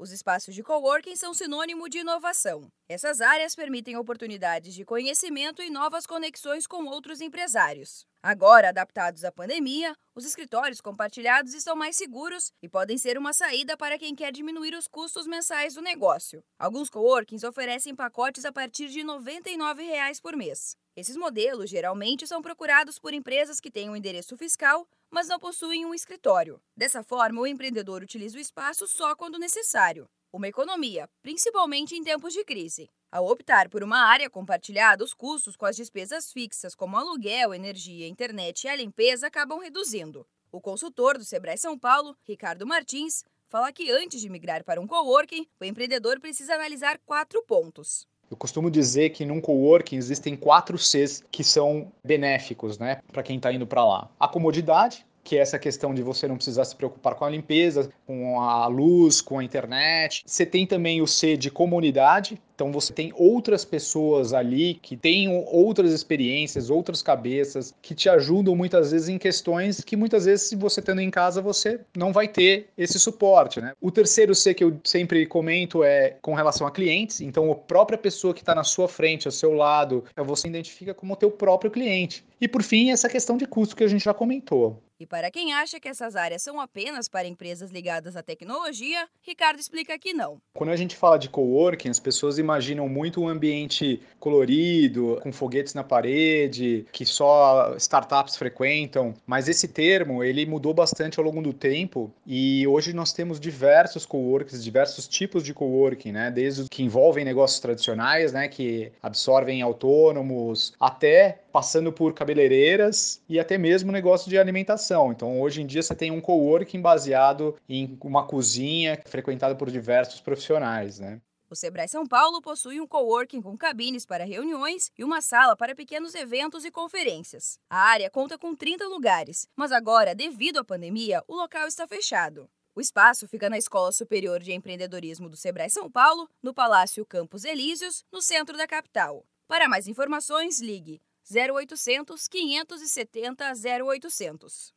Os espaços de coworking são sinônimo de inovação. Essas áreas permitem oportunidades de conhecimento e novas conexões com outros empresários. Agora, adaptados à pandemia, os escritórios compartilhados estão mais seguros e podem ser uma saída para quem quer diminuir os custos mensais do negócio. Alguns coworkings oferecem pacotes a partir de 99 reais por mês. Esses modelos geralmente são procurados por empresas que têm um endereço fiscal mas não possuem um escritório. Dessa forma, o empreendedor utiliza o espaço só quando necessário. Uma economia, principalmente em tempos de crise. Ao optar por uma área compartilhada, os custos com as despesas fixas, como aluguel, energia, internet e a limpeza, acabam reduzindo. O consultor do Sebrae São Paulo, Ricardo Martins, fala que antes de migrar para um coworking, o empreendedor precisa analisar quatro pontos. Eu costumo dizer que num coworking existem quatro Cs que são benéficos, né, para quem está indo para lá. A comodidade, que é essa questão de você não precisar se preocupar com a limpeza, com a luz, com a internet. Você tem também o C de comunidade, então você tem outras pessoas ali que têm outras experiências, outras cabeças, que te ajudam muitas vezes em questões que muitas vezes, se você estando em casa, você não vai ter esse suporte. Né? O terceiro C que eu sempre comento é com relação a clientes. Então, a própria pessoa que está na sua frente, ao seu lado, você identifica como teu próprio cliente. E por fim, essa questão de custo que a gente já comentou. E para quem acha que essas áreas são apenas para empresas ligadas à tecnologia, Ricardo explica que não. Quando a gente fala de coworking, as pessoas imaginam muito um ambiente colorido, com foguetes na parede, que só startups frequentam, mas esse termo, ele mudou bastante ao longo do tempo e hoje nós temos diversos coworkings, diversos tipos de coworking, né? Desde os que envolvem negócios tradicionais, né, que absorvem autônomos, até passando por cabeleireiras e até mesmo negócio de alimentação. Então, hoje em dia você tem um coworking baseado em uma cozinha frequentada por diversos profissionais, né? O Sebrae São Paulo possui um coworking com cabines para reuniões e uma sala para pequenos eventos e conferências. A área conta com 30 lugares, mas agora, devido à pandemia, o local está fechado. O espaço fica na Escola Superior de Empreendedorismo do Sebrae São Paulo, no Palácio Campos Elíseos, no centro da capital. Para mais informações, ligue 0800 570 0800.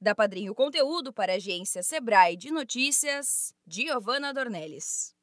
Da Padrinho Conteúdo para a agência Sebrae de Notícias, Giovana Dornelles.